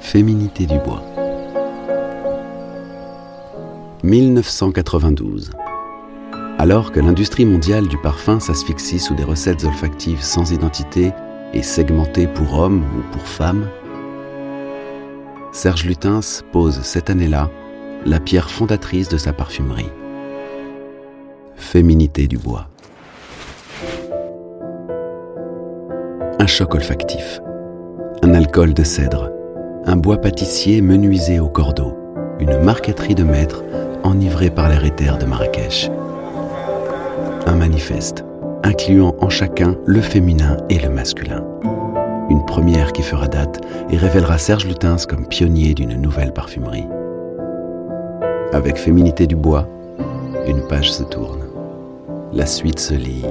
Féminité du bois. 1992. Alors que l'industrie mondiale du parfum s'asphyxie sous des recettes olfactives sans identité et segmentées pour hommes ou pour femmes, Serge Lutens pose cette année-là la pierre fondatrice de sa parfumerie. Féminité du bois. Un choc olfactif, un alcool de cèdre, un bois pâtissier menuisé au cordeau, une marqueterie de maître enivrée par l'air éther de Marrakech. Un manifeste, incluant en chacun le féminin et le masculin. Une première qui fera date et révélera Serge Lutens comme pionnier d'une nouvelle parfumerie. Avec Féminité du bois, une page se tourne. La suite se lit